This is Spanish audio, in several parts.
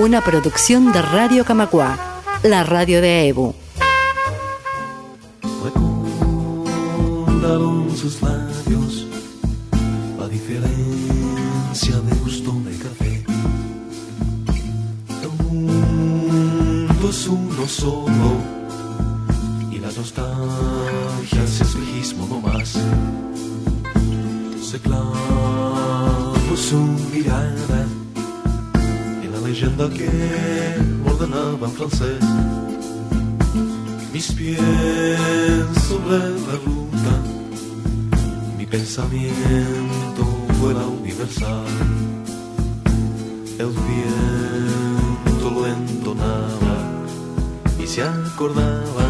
Una producción de Radio Camacua, la radio de EBU. Recordaron sus labios la diferencia de gusto de café. El uno solo y la nostalgia es espejismo no más. Se clavó su mirada leyenda que ordenaba en francés. Mis pies sobre la ruta, mi pensamiento fuera universal. El viento lo entonaba y se acordaba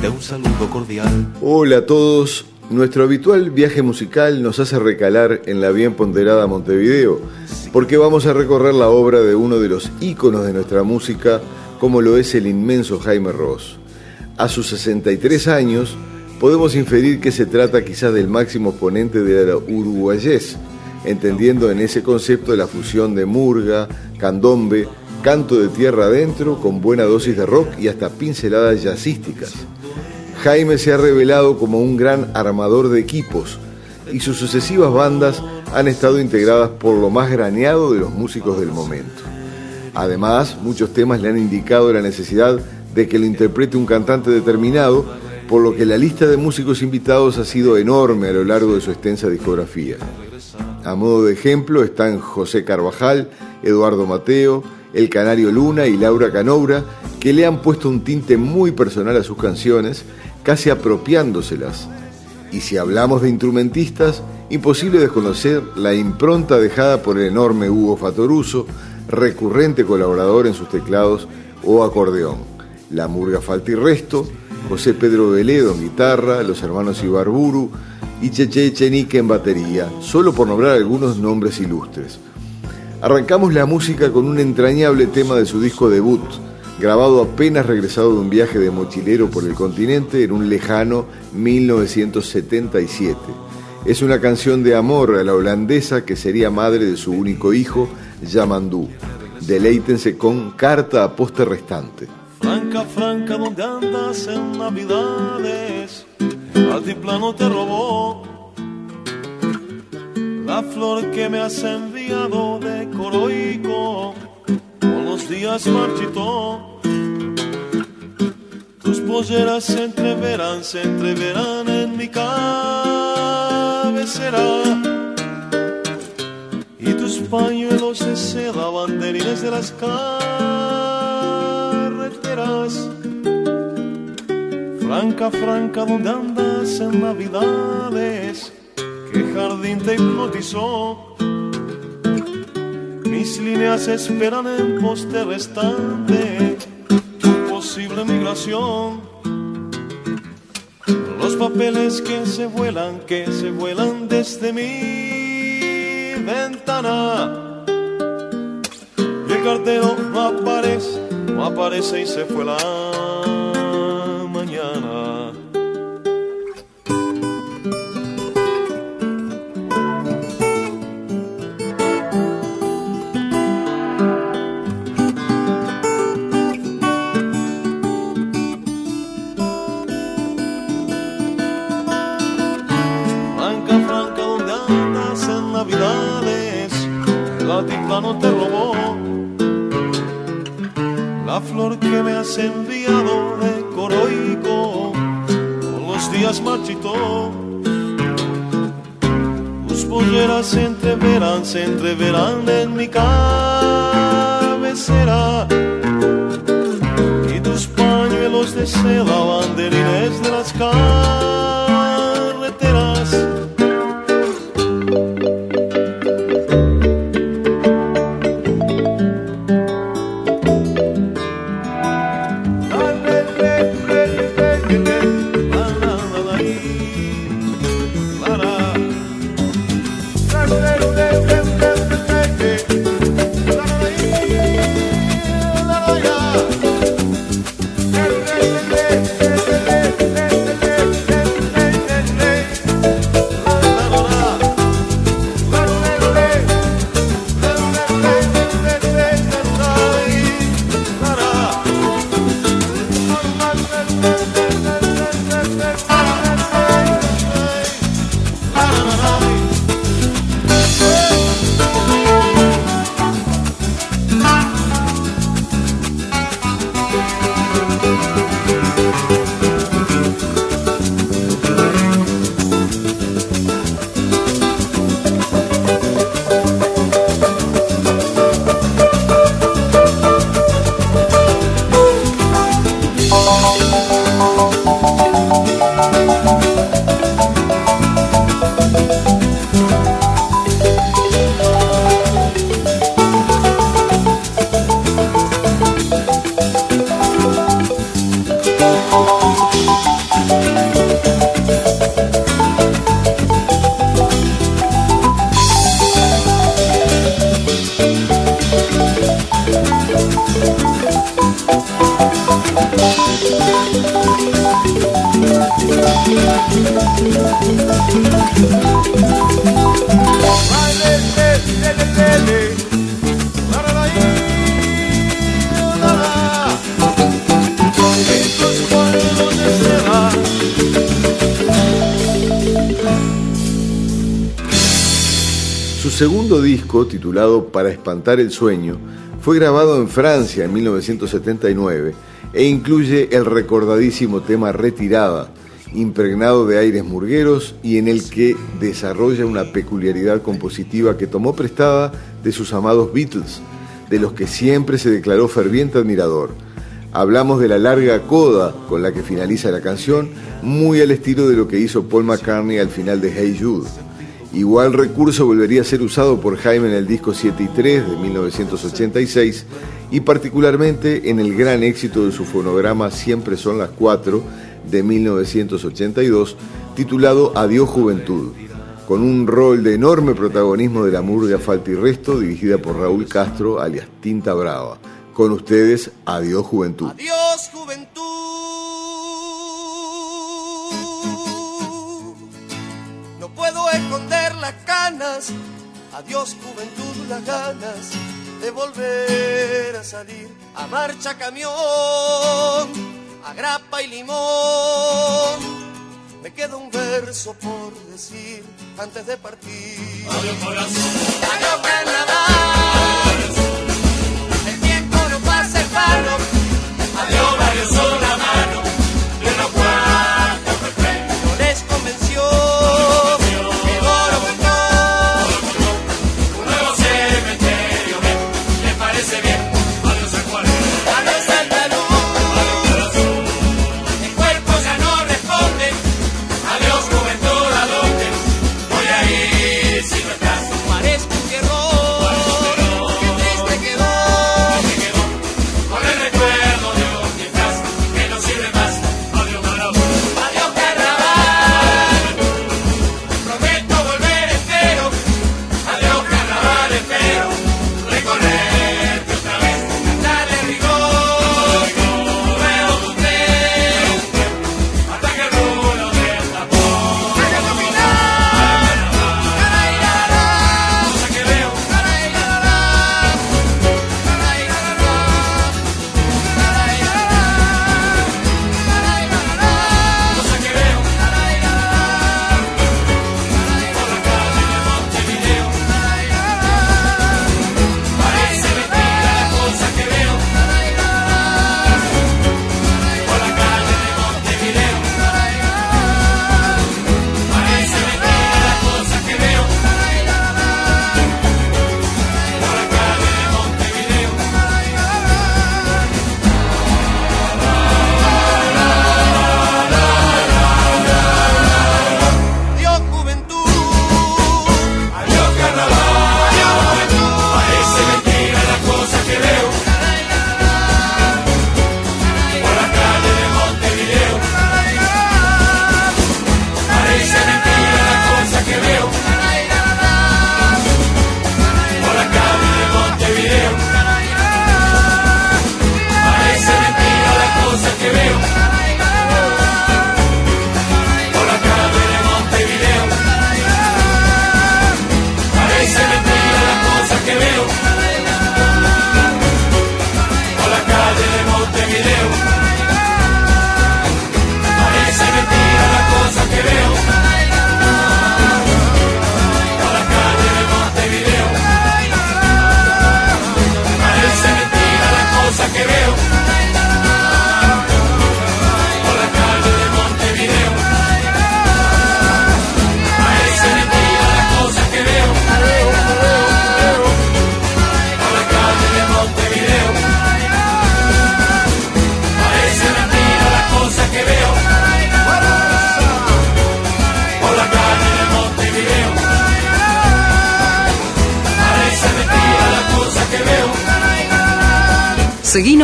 de un saludo cordial. Hola a todos. Nuestro habitual viaje musical nos hace recalar en la bien ponderada Montevideo, porque vamos a recorrer la obra de uno de los íconos de nuestra música, como lo es el inmenso Jaime Ross. A sus 63 años, podemos inferir que se trata quizás del máximo exponente de la uruguayés, entendiendo en ese concepto la fusión de murga, candombe, canto de tierra adentro con buena dosis de rock y hasta pinceladas jazzísticas. Jaime se ha revelado como un gran armador de equipos y sus sucesivas bandas han estado integradas por lo más graneado de los músicos del momento. Además, muchos temas le han indicado la necesidad de que lo interprete un cantante determinado, por lo que la lista de músicos invitados ha sido enorme a lo largo de su extensa discografía. A modo de ejemplo están José Carvajal, Eduardo Mateo, El Canario Luna y Laura Canoura, que le han puesto un tinte muy personal a sus canciones, casi apropiándoselas. Y si hablamos de instrumentistas, imposible desconocer la impronta dejada por el enorme Hugo Fatoruso, recurrente colaborador en sus teclados o acordeón. La Murga Falta y Resto, José Pedro Veledo en guitarra, los hermanos Ibarburu y Cheche Echenique en batería, solo por nombrar algunos nombres ilustres. Arrancamos la música con un entrañable tema de su disco debut, grabado apenas regresado de un viaje de mochilero por el continente en un lejano 1977. Es una canción de amor a la holandesa que sería madre de su único hijo, Yamandú. Deleítense con Carta a Poste Restante. Franca, franca, ¿dónde andas en Navidades? Altiplano te robó la flor que me has enviado de Coroico. Con días marchitó. Polleras se entreverán, se entreverán en mi cabecera. Y tus pañuelos de seda, banderines de las carreteras. Franca, franca, ¿dónde andas en Navidades? ¿Qué jardín te hipnotizó? Mis líneas esperan en poste restante tu posible migración. Los papeles que se vuelan, que se vuelan desde mi ventana. Y el cartero no aparece, no aparece y se fue la Navidades? El altiplano te robó la flor que me has enviado de Coroico. Con los días marchitó. Tus polleras se entreverán, se entreverán en mi cabecera. Y tus pañuelos de seda, banderines de las carreteras. Espantar el sueño, fue grabado en Francia en 1979 e incluye el recordadísimo tema Retirada, impregnado de aires murgueros y en el que desarrolla una peculiaridad compositiva que tomó prestada de sus amados Beatles, de los que siempre se declaró ferviente admirador. Hablamos de la larga coda con la que finaliza la canción, muy al estilo de lo que hizo Paul McCartney al final de Hey Jude. Igual recurso volvería a ser usado por Jaime en el disco 7 y 3 de 1986 y particularmente en el gran éxito de su fonograma Siempre son las 4 de 1982 titulado Adiós Juventud, con un rol de enorme protagonismo de la murga Falta y Resto dirigida por Raúl Castro alias Tinta Brava. Con ustedes, Adiós Juventud. Adiós Juventud. Adiós juventud, las ganas de volver a salir a marcha camión, a grapa y limón. Me queda un verso por decir antes de partir. Adiós corazón. Adiós carnaval. El tiempo no pasa en vano. Adiós varios son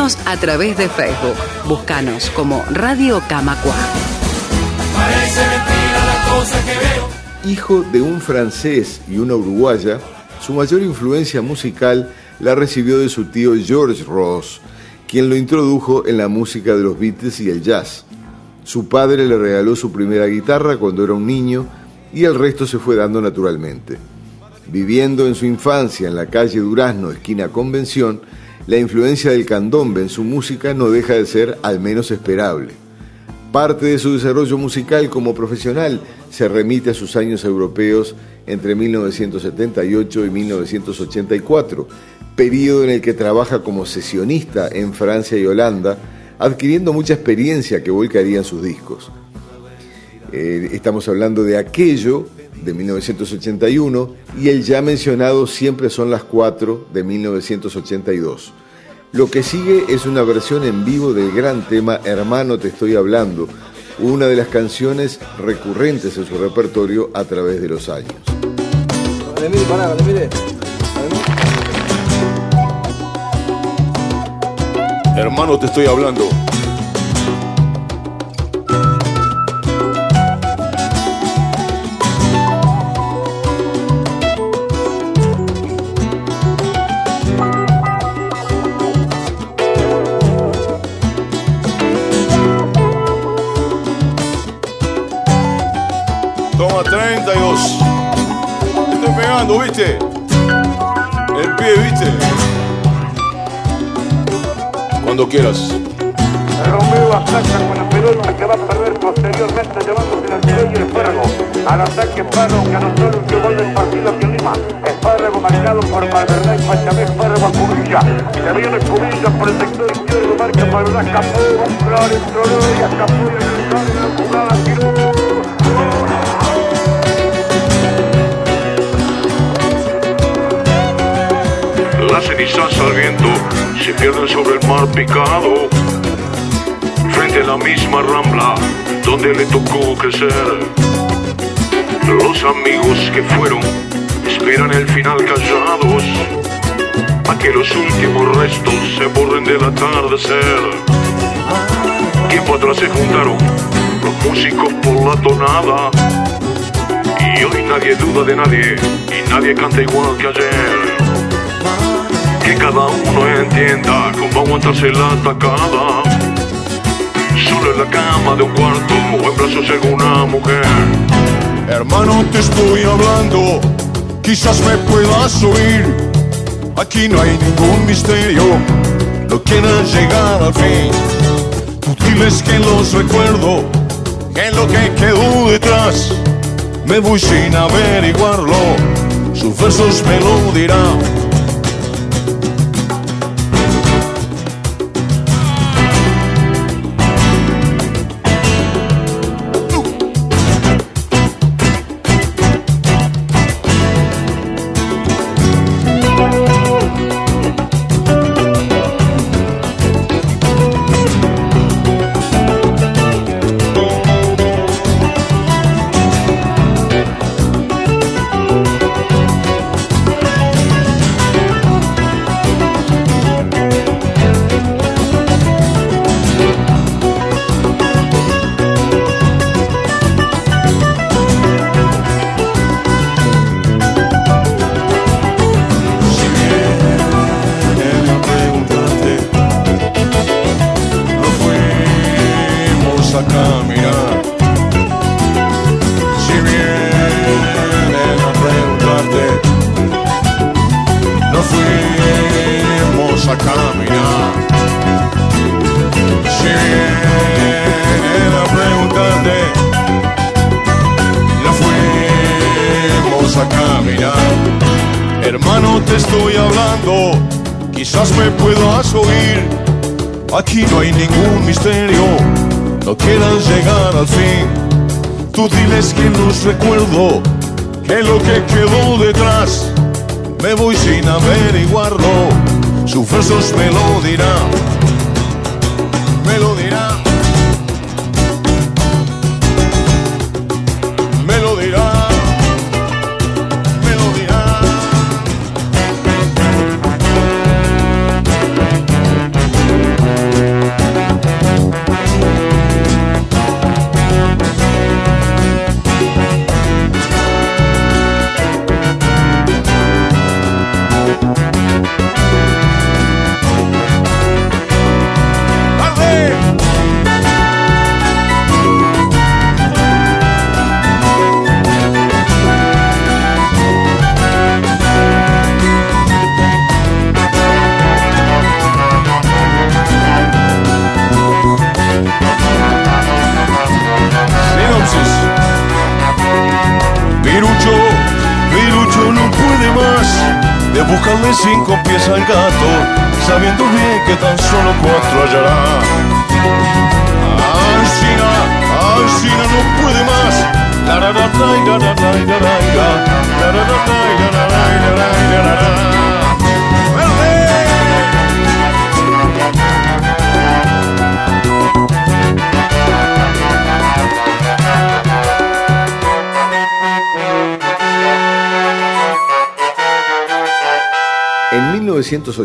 Seguinos a través de Facebook. Búscanos como Radio Camacua. Hijo de un francés y una uruguaya, su mayor influencia musical la recibió de su tío George Ross, quien lo introdujo en la música de los Beatles y el jazz. Su padre le regaló su primera guitarra cuando era un niño y el resto se fue dando naturalmente. Viviendo en su infancia en la calle Durazno, esquina Convención, la influencia del candombe en su música no deja de ser al menos esperable. Parte de su desarrollo musical como profesional se remite a sus años europeos entre 1978 y 1984, periodo en el que trabaja como sesionista en Francia y Holanda, adquiriendo mucha experiencia que volcaría en sus discos. Eh, estamos hablando de aquello de 1981 y el ya mencionado Siempre son las cuatro de 1982. Lo que sigue es una versión en vivo del gran tema Hermano te estoy hablando, una de las canciones recurrentes en su repertorio a través de los años. Hermano te estoy hablando. ¿Viste? El pie, ¿viste? Cuando quieras. Romeo ataca con la pelota que va a perder posteriormente llevándose al medio y el espárrago. Al ataque Espárrago que anotó el último gol del partido aquí en Lima. Espárrago marcado por Malverdad y Pachamé Espárrago a Cubilla. Se viene Cubilla por el sector izquierdo, marca Malverdad, escapó, un claro, entró y escapó y en la jugada tiró. Las cenizas al viento se pierden sobre el mar picado, frente a la misma rambla donde le tocó crecer. Los amigos que fueron esperan el final callados, a que los últimos restos se borren del atardecer. Tiempo atrás se juntaron los músicos por la tonada, y hoy nadie duda de nadie, y nadie canta igual que ayer que cada uno entienda cómo aguantarse la atacada. Solo en la cama de un cuarto o en brazos de una mujer. Hermano, te estoy hablando, quizás me puedas oír. Aquí no hay ningún misterio, no quieras llegar al fin. Tú diles que los recuerdo, que lo que quedó detrás, me voy sin averiguarlo. Sus versos me lo dirán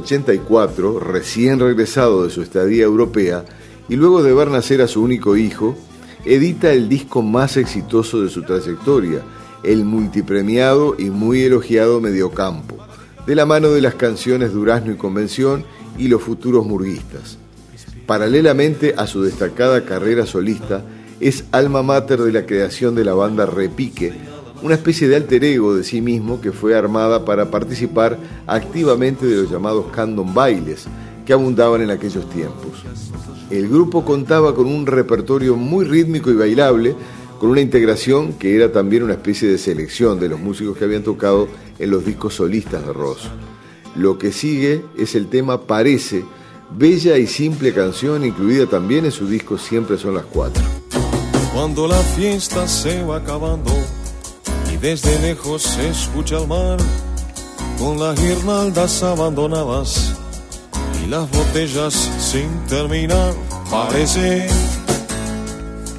1984, recién regresado de su estadía europea y luego de ver nacer a su único hijo, edita el disco más exitoso de su trayectoria, el multipremiado y muy elogiado Mediocampo, de la mano de las canciones Durazno y Convención y Los Futuros Murguistas. Paralelamente a su destacada carrera solista, es alma mater de la creación de la banda Repique, una especie de alter ego de sí mismo que fue armada para participar activamente de los llamados candom bailes que abundaban en aquellos tiempos. El grupo contaba con un repertorio muy rítmico y bailable, con una integración que era también una especie de selección de los músicos que habían tocado en los discos solistas de Ross. Lo que sigue es el tema Parece, bella y simple canción incluida también en su disco Siempre son las cuatro. Cuando la fiesta se va acabando desde lejos se escucha el mar con las guirnaldas abandonadas y las botellas sin terminar. Parece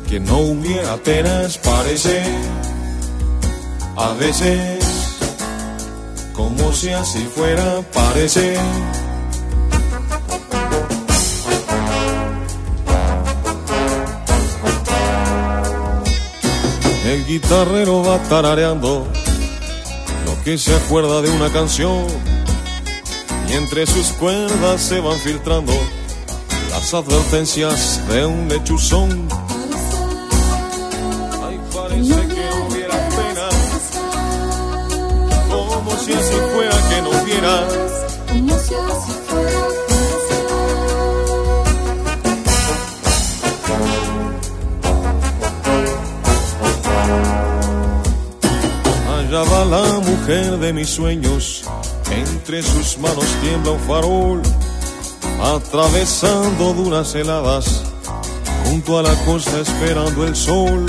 que no hubiera apenas parece a veces como si así fuera, parece. El guitarrero va tarareando lo que se acuerda de una canción y entre sus cuerdas se van filtrando las advertencias de un lechuzón. De mis sueños, entre sus manos tiembla un farol, atravesando duras heladas, junto a la costa esperando el sol.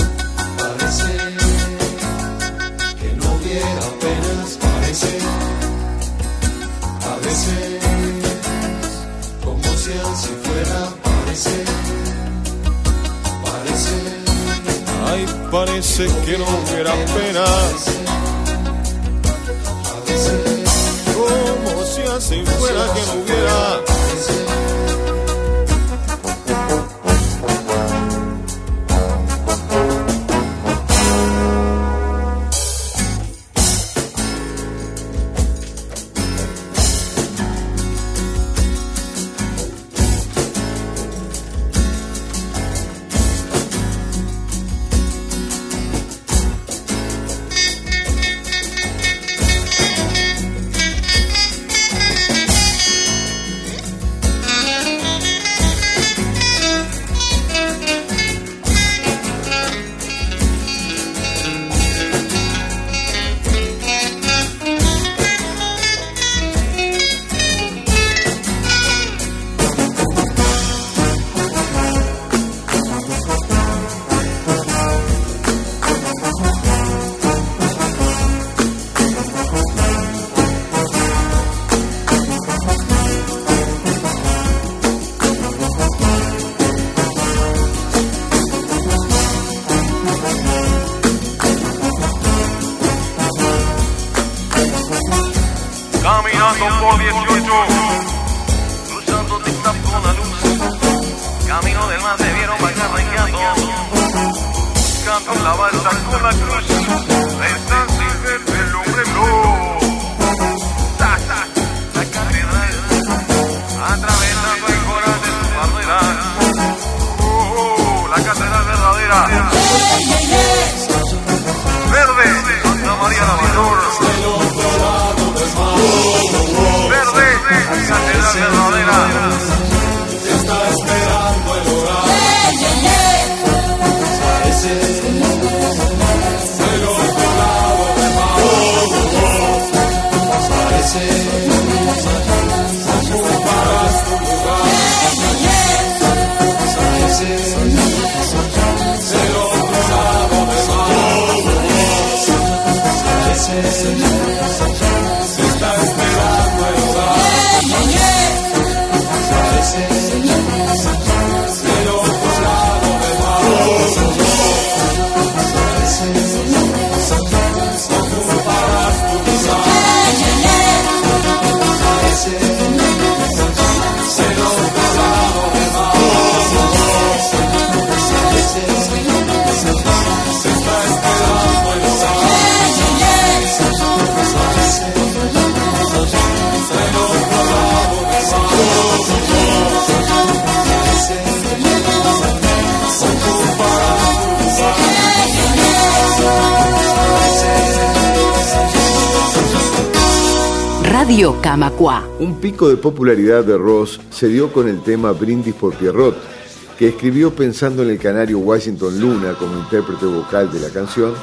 Un pico de popularidad de Ross se dio con el tema Brindis por Pierrot, que escribió pensando en el canario Washington Luna como intérprete vocal de la canción,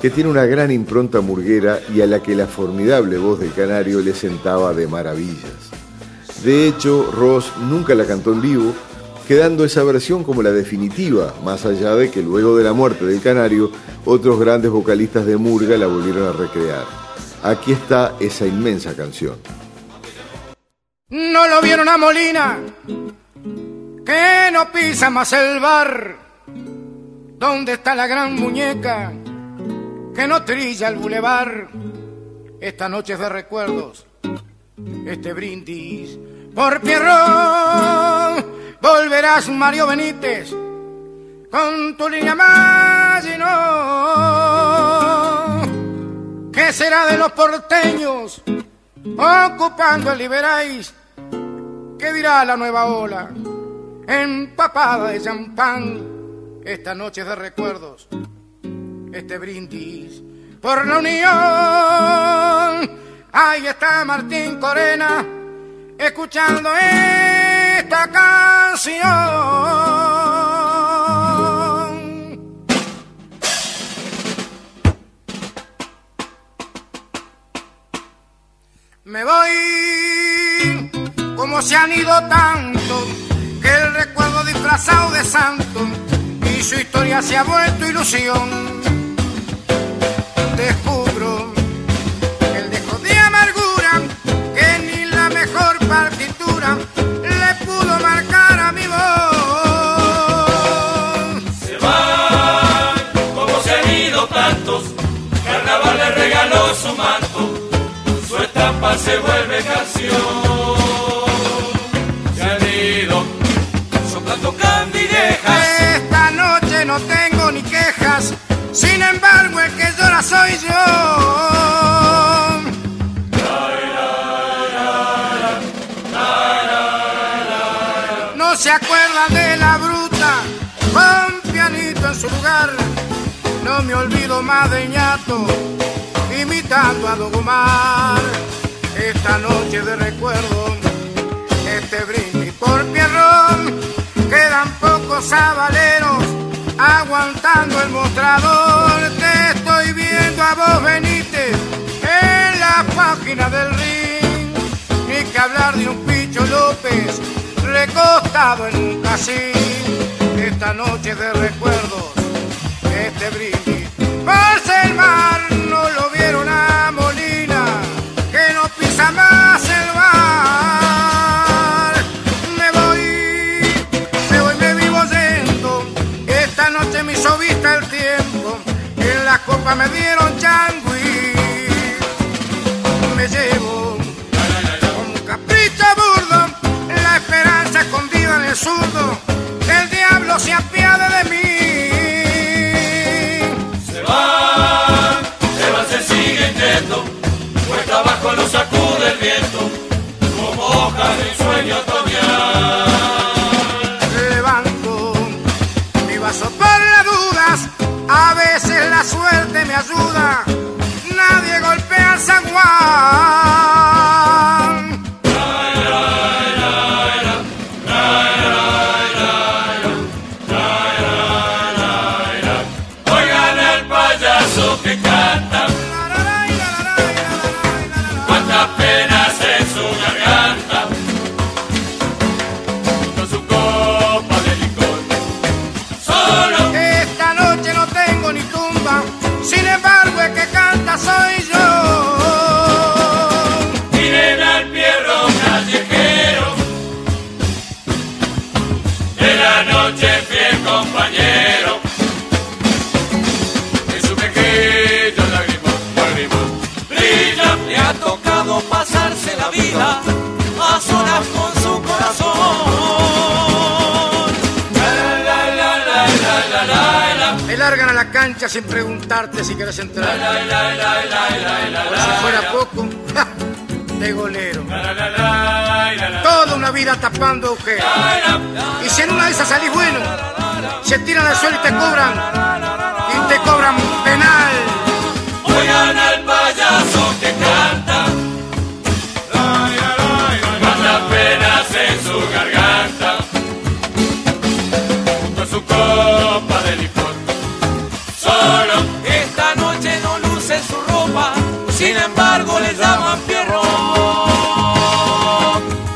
que tiene una gran impronta murguera y a la que la formidable voz del canario le sentaba de maravillas. De hecho, Ross nunca la cantó en vivo, quedando esa versión como la definitiva, más allá de que luego de la muerte del canario, otros grandes vocalistas de Murga la volvieron a recrear. Aquí está esa inmensa canción. No lo vieron a Molina, que no pisa más el bar. ¿Dónde está la gran muñeca que no trilla el bulevar? Esta noche es de recuerdos, este brindis por Pierrón. Volverás Mario Benítez con tu línea más y. ¿Qué será de los porteños ocupando el Liberáis? ¿Qué dirá la nueva ola? Empapada de champán, esta noche de recuerdos, este brindis por la unión. Ahí está Martín Corena, escuchando esta canción. Me voy como se han ido tanto que el recuerdo disfrazado de santo y su historia se ha vuelto ilusión. Descubro el dejo de amargura que ni la mejor partitura Se vuelve canción. Se han ido soplando candilejas. Esta noche no tengo ni quejas, sin embargo el que llora soy yo. No se acuerdan de la bruta, con pianito en su lugar. No me olvido más de ñato, imitando a Don Omar. Esta noche de recuerdo, este brindis por Pierrón, quedan pocos sabaleros aguantando el mostrador. Te estoy viendo a vos, Benítez, en la página del ring. Ni que hablar de un Picho López recostado en un casín. Esta noche de recuerdos, este brindis. Pasa el mar, Me dieron changui. Me llevo como un capricho burdo. La esperanza escondida en el zurdo. El diablo se apiade de mí. Se van, se van, se siguen yendo. Cuesta abajo lo sacude el viento. Como hojas de sueño otoñal. Cancha sin preguntarte si quieres entrar. Por si fuera poco, ¡ja! de golero. Toda una vida tapando agujeros. Y si en una de esas salís bueno, se tiran al suelo y te cobran. Y te cobran penal. Embargo le llaman Pierro.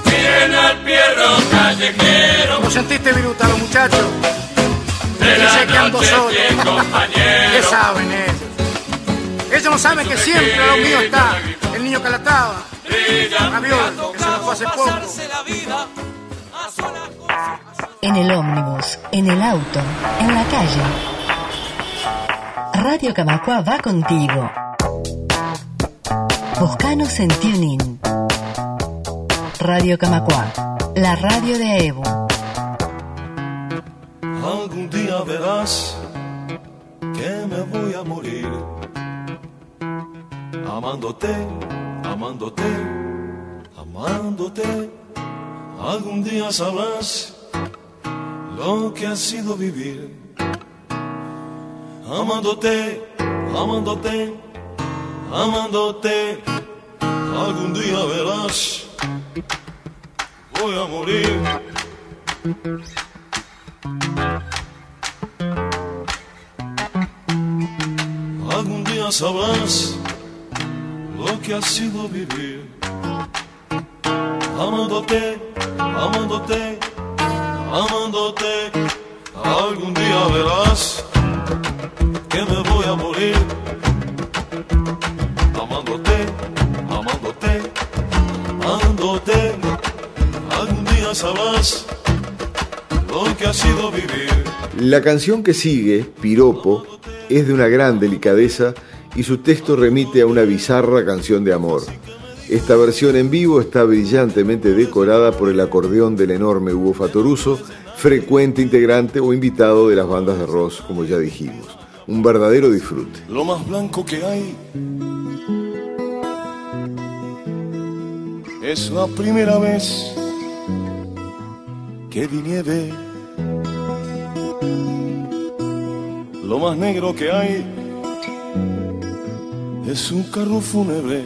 Miren al Pierro callejero. ¿Lo sentiste, Viruta, los muchachos? De la Dice que ando solo. ¿Qué saben ellos? Ellos no saben que siempre a lo mío está el niño Calatrava. Raviol, que se nos fue hace poco. la En el ómnibus, en el auto, en la calle. Radio Camacua va contigo. Buscanos en TuneIn. Radio Camacua, la radio de Evo. Algún día verás que me voy a morir amándote, amándote, amándote. Algún día sabrás lo que ha sido vivir amándote, amándote, amándote. Algún día verás, voy a morir. Algún día sabrás lo que ha sido vivir. Amándote, amándote, amándote. Algún día verás Algún día sabrás lo que ha sido vivir. La canción que sigue, Piropo, es de una gran delicadeza y su texto remite a una bizarra canción de amor. Esta versión en vivo está brillantemente decorada por el acordeón del enorme Hugo Fatoruso, frecuente integrante o invitado de las bandas de Ross, como ya dijimos. Un verdadero disfrute. lo más blanco que hay. Es la primera vez que vi nieve. Lo más negro que hay es un carro fúnebre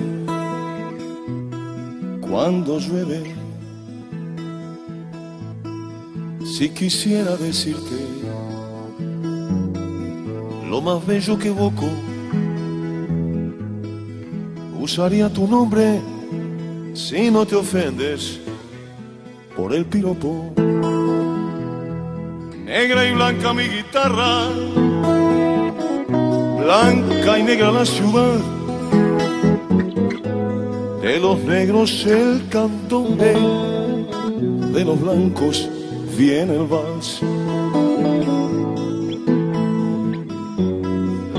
cuando llueve. Si quisiera decirte lo más bello que evoco. Usaría tu nombre si no te ofendes por el piropo. Negra y blanca mi guitarra, blanca y negra la ciudad. De los negros el candombe, de los blancos viene el vals.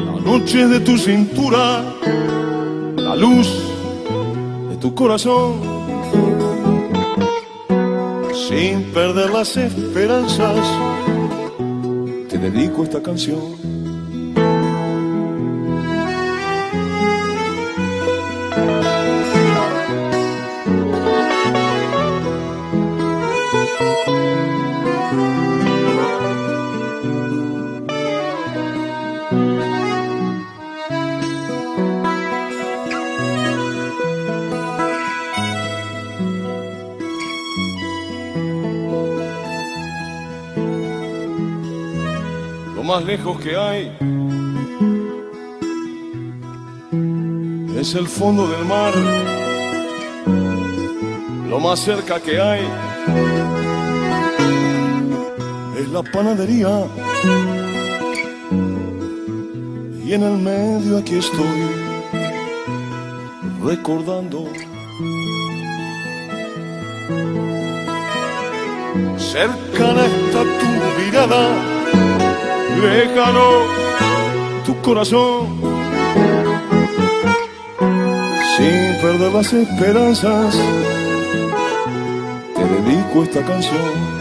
La noche de tu cintura, la luz de tu corazón, sin perder las esperanzas, te dedico esta canción. Que hay es el fondo del mar. Lo más cerca que hay es la panadería. Y en el medio aquí estoy recordando. Cercana está tu mirada lejano tu corazón. Sin perder las esperanzas te dedico esta canción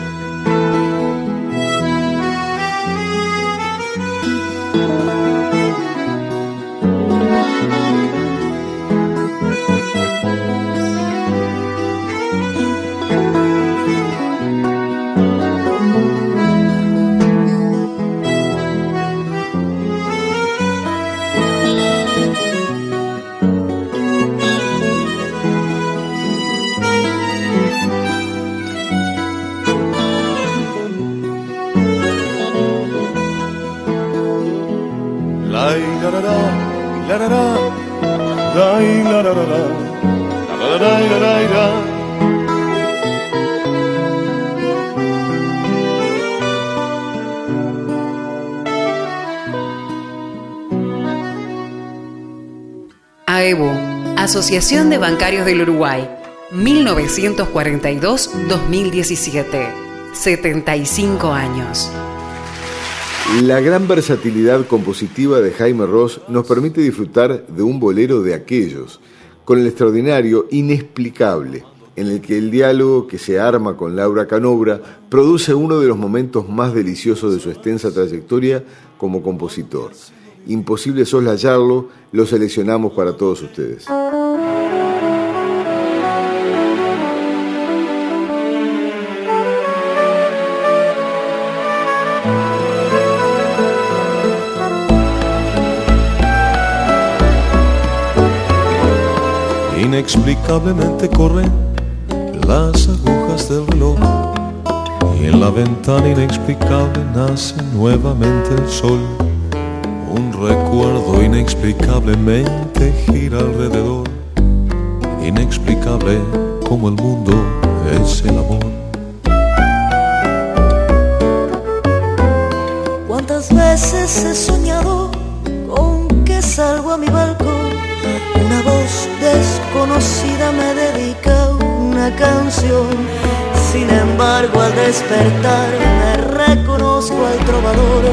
Asociación de Bancarios del Uruguay, 1942-2017, 75 años. La gran versatilidad compositiva de Jaime Ross nos permite disfrutar de un bolero de aquellos, con el extraordinario inexplicable, en el que el diálogo que se arma con Laura Canobra produce uno de los momentos más deliciosos de su extensa trayectoria como compositor. Imposible soslayarlo, lo seleccionamos para todos ustedes. Inexplicablemente corren las agujas del reloj y en la ventana inexplicable nace nuevamente el sol. Un recuerdo inexplicablemente gira alrededor, inexplicable como el mundo es el amor. ¿Cuántas veces he soñado con que salgo a mi balcón? Una voz desconocida me dedica una canción. Sin embargo, al despertar me reconozco al trovador,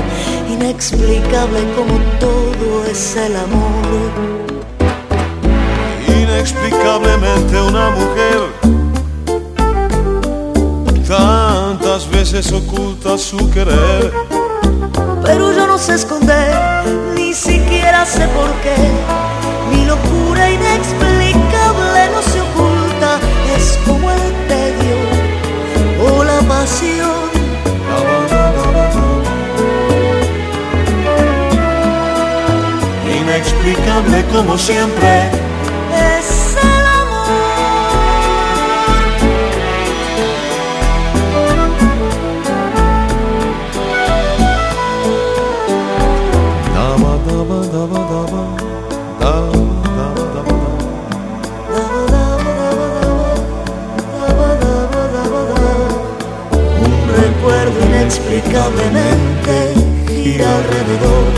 inexplicable como todo es el amor. Inexplicablemente una mujer tantas veces oculta su querer. Pero yo no sé esconder, ni siquiera sé por qué. Mi locura inexplicable no se oculta, es como el tedio o la pasión. Inexplicable como siempre. Inexplicablemente gira alrededor,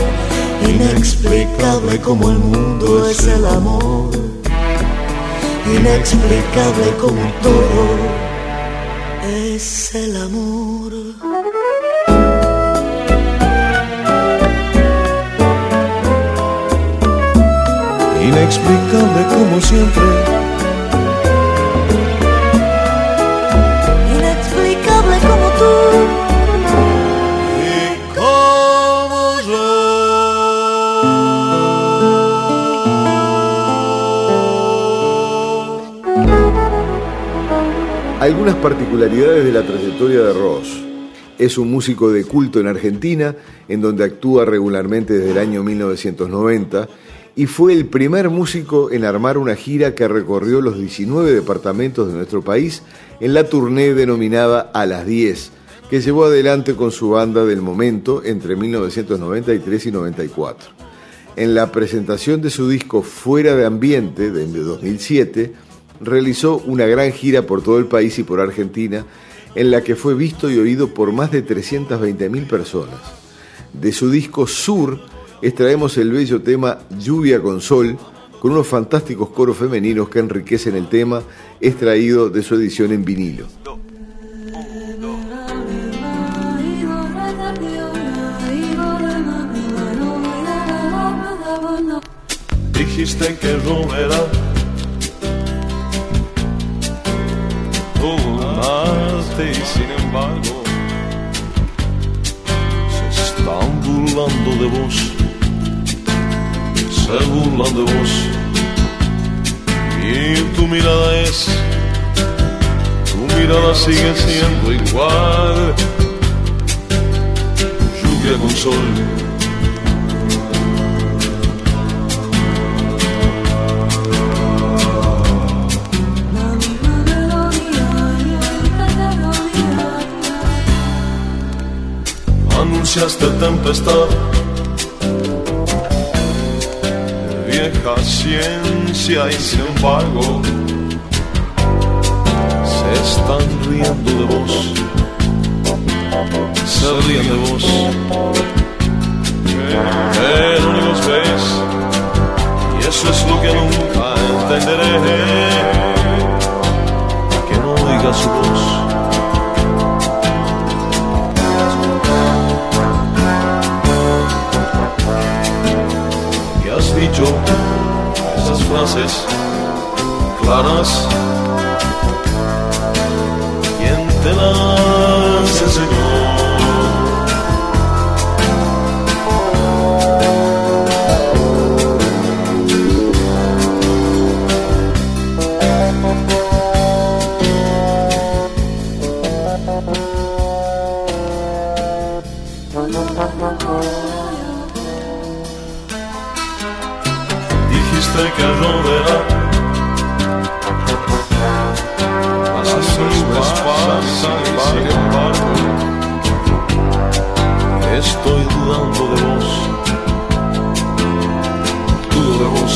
inexplicable como el mundo es el amor, inexplicable como todo es el amor. Inexplicable como siempre. Algunas particularidades de la trayectoria de Ross. Es un músico de culto en Argentina, en donde actúa regularmente desde el año 1990, y fue el primer músico en armar una gira que recorrió los 19 departamentos de nuestro país en la tournée denominada A las 10, que llevó adelante con su banda del momento entre 1993 y 94. En la presentación de su disco Fuera de Ambiente de 2007, realizó una gran gira por todo el país y por Argentina, en la que fue visto y oído por más de 320.000 personas. De su disco Sur extraemos el bello tema Lluvia con Sol, con unos fantásticos coros femeninos que enriquecen el tema, extraído de su edición en vinilo. Dijiste que era y sin embargo se están burlando de vos, se burlan de vos y tu mirada es, tu mirada sigue siendo igual, lluvia con sol. Anunciaste tempestad, vieja ciencia y sin embargo se están riendo de vos, se ríen de vos, Frases claras. ¿Quién te las enseñó? Estoy dudando de vos. Dudo de vos.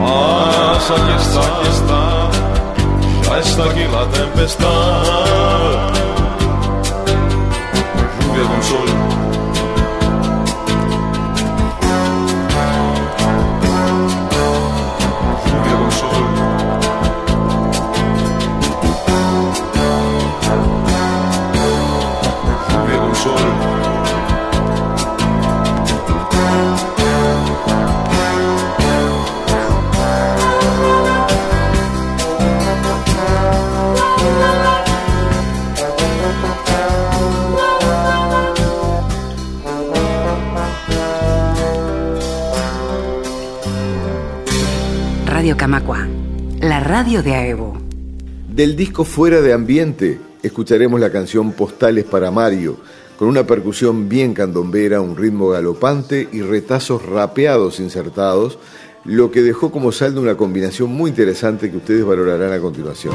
Mas aquí está, aquí está. Ya está aquí la tempestad. Lluvia con sol. Radio de AEBO. Del disco Fuera de Ambiente escucharemos la canción Postales para Mario, con una percusión bien candombera, un ritmo galopante y retazos rapeados insertados, lo que dejó como saldo una combinación muy interesante que ustedes valorarán a continuación.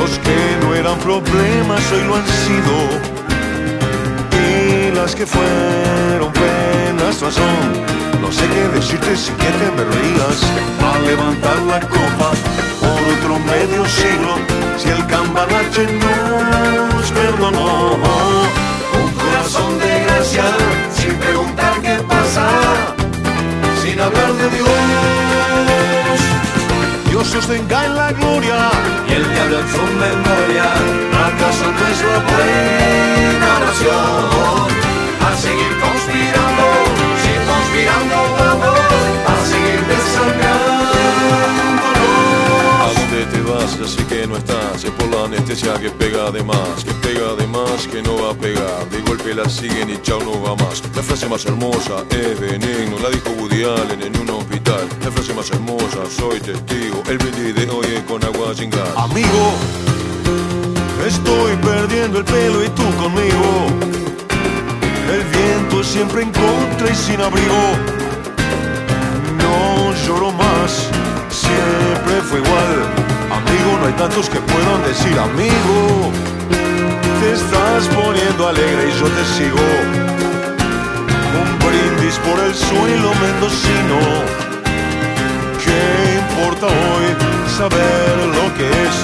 Los que no eran problemas hoy lo han sido. Y las que fueron penas razón. No sé qué decirte sin que te me rías. A levantar la copa por otro medio siglo. Si el cambalache nos perdonó. Un corazón de gracia sin preguntar qué pasa. Sin hablar de Dios. Dios sostenga en la gloria y el diablo en su memoria. ¿Acaso no es la buena oración? A seguir conspirando, si conspirando vamos, Ya sé que no estás, es por la anestesia que pega de más, que pega de más, que no va a pegar. De golpe la siguen y chao no va más. La frase más hermosa es veneno, la dijo Woody Allen en un hospital. La frase más hermosa, soy testigo, el brindis de hoy es con agua sin gas. Amigo, estoy perdiendo el pelo y tú conmigo. El viento siempre en contra y sin abrigo. No lloro más, siempre fue igual. Amigo, no hay tantos que puedan decir amigo. Te estás poniendo alegre y yo te sigo. Un brindis por el suelo mendocino. ¿Qué importa hoy saber lo que es?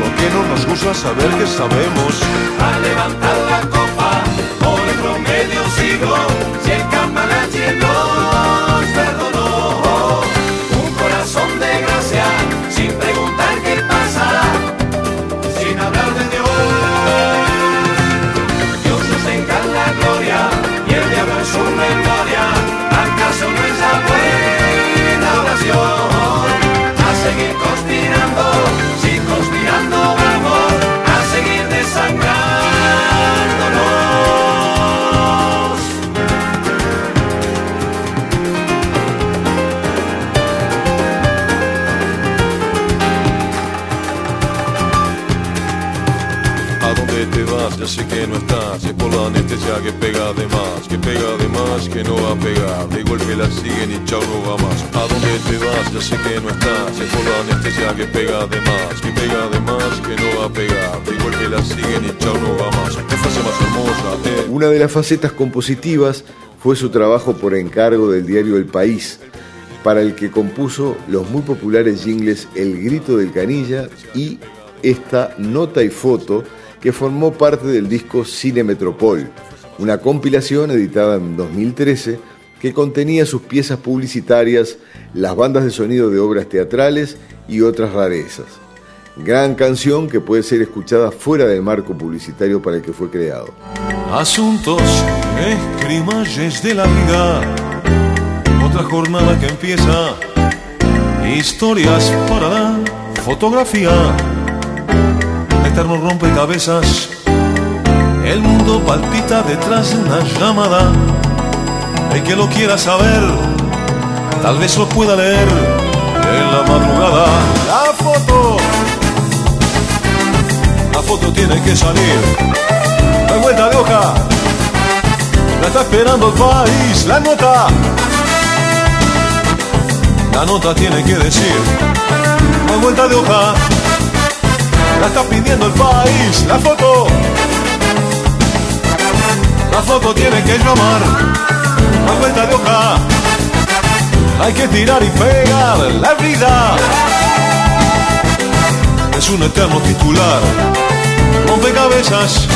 Lo que no nos gusta saber que sabemos. A levantar la copa por otro medio siglo, si el cambalache nos anestesia que pega de que pega de que no va a pegar. De golpe la siguen y. ¿A dónde te vas? Una de las facetas compositivas fue su trabajo por encargo del diario El País, para el que compuso los muy populares jingles El Grito del Canilla y esta Nota y Foto, que formó parte del disco Cine Metropol, una compilación editada en 2013 que contenía sus piezas publicitarias, las bandas de sonido de obras teatrales y otras rarezas. Gran canción que puede ser escuchada fuera del marco publicitario para el que fue creado. Asuntos, escrimalles de la vida. Otra jornada que empieza. Historias para la fotografía. Rompecabezas. El mundo palpita detrás de una llamada. El que lo quiera saber, tal vez lo pueda leer en la madrugada. La foto, la foto tiene que salir. La vuelta de hoja, la está esperando el país. La nota, la nota tiene que decir. La vuelta de hoja, la está pidiendo el país. La foto, la foto tiene que llamar. La vuelta de hoja, hay que tirar y pegar la vida. Es un eterno titular, rompecabezas.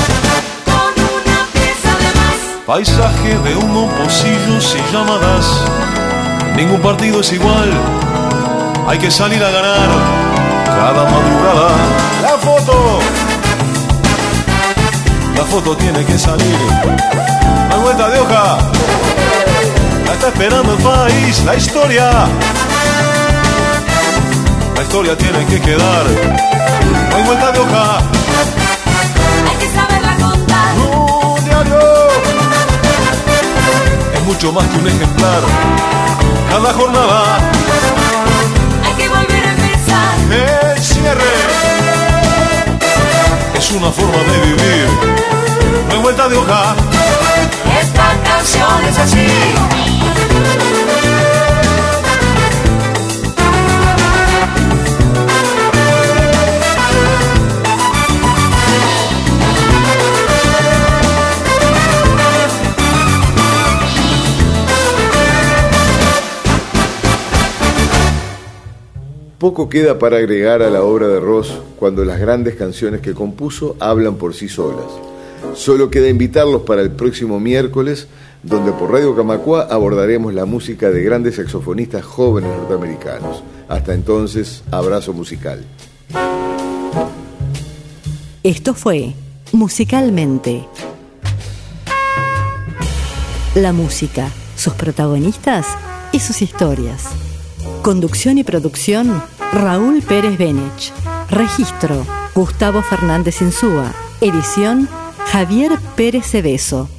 Paisaje de humo, pocillos y llamadas. Ningún partido es igual. Hay que salir a ganar cada madrugada. La foto. La foto tiene que salir. La vuelta de hoja. La está esperando el país. La historia. La historia tiene que quedar. No hay vuelta de hoja. Hay que saberla contar. Un diario es mucho más que un ejemplar. Cada jornada es una forma de vivir. No hay vuelta de hoja. Esta canción es así. Poco queda para agregar a la obra de Ross cuando las grandes canciones que compuso hablan por sí solas. Solo queda invitarlos para el próximo miércoles, donde por Radio Camacua abordaremos la música de grandes saxofonistas jóvenes norteamericanos. Hasta entonces, abrazo musical. Esto fue Musicalmente. La música, sus protagonistas y sus historias. Conducción y producción, Raúl Pérez Benech. Registro, Gustavo Fernández Insúa. Edición, Javier Pérez Cebeso.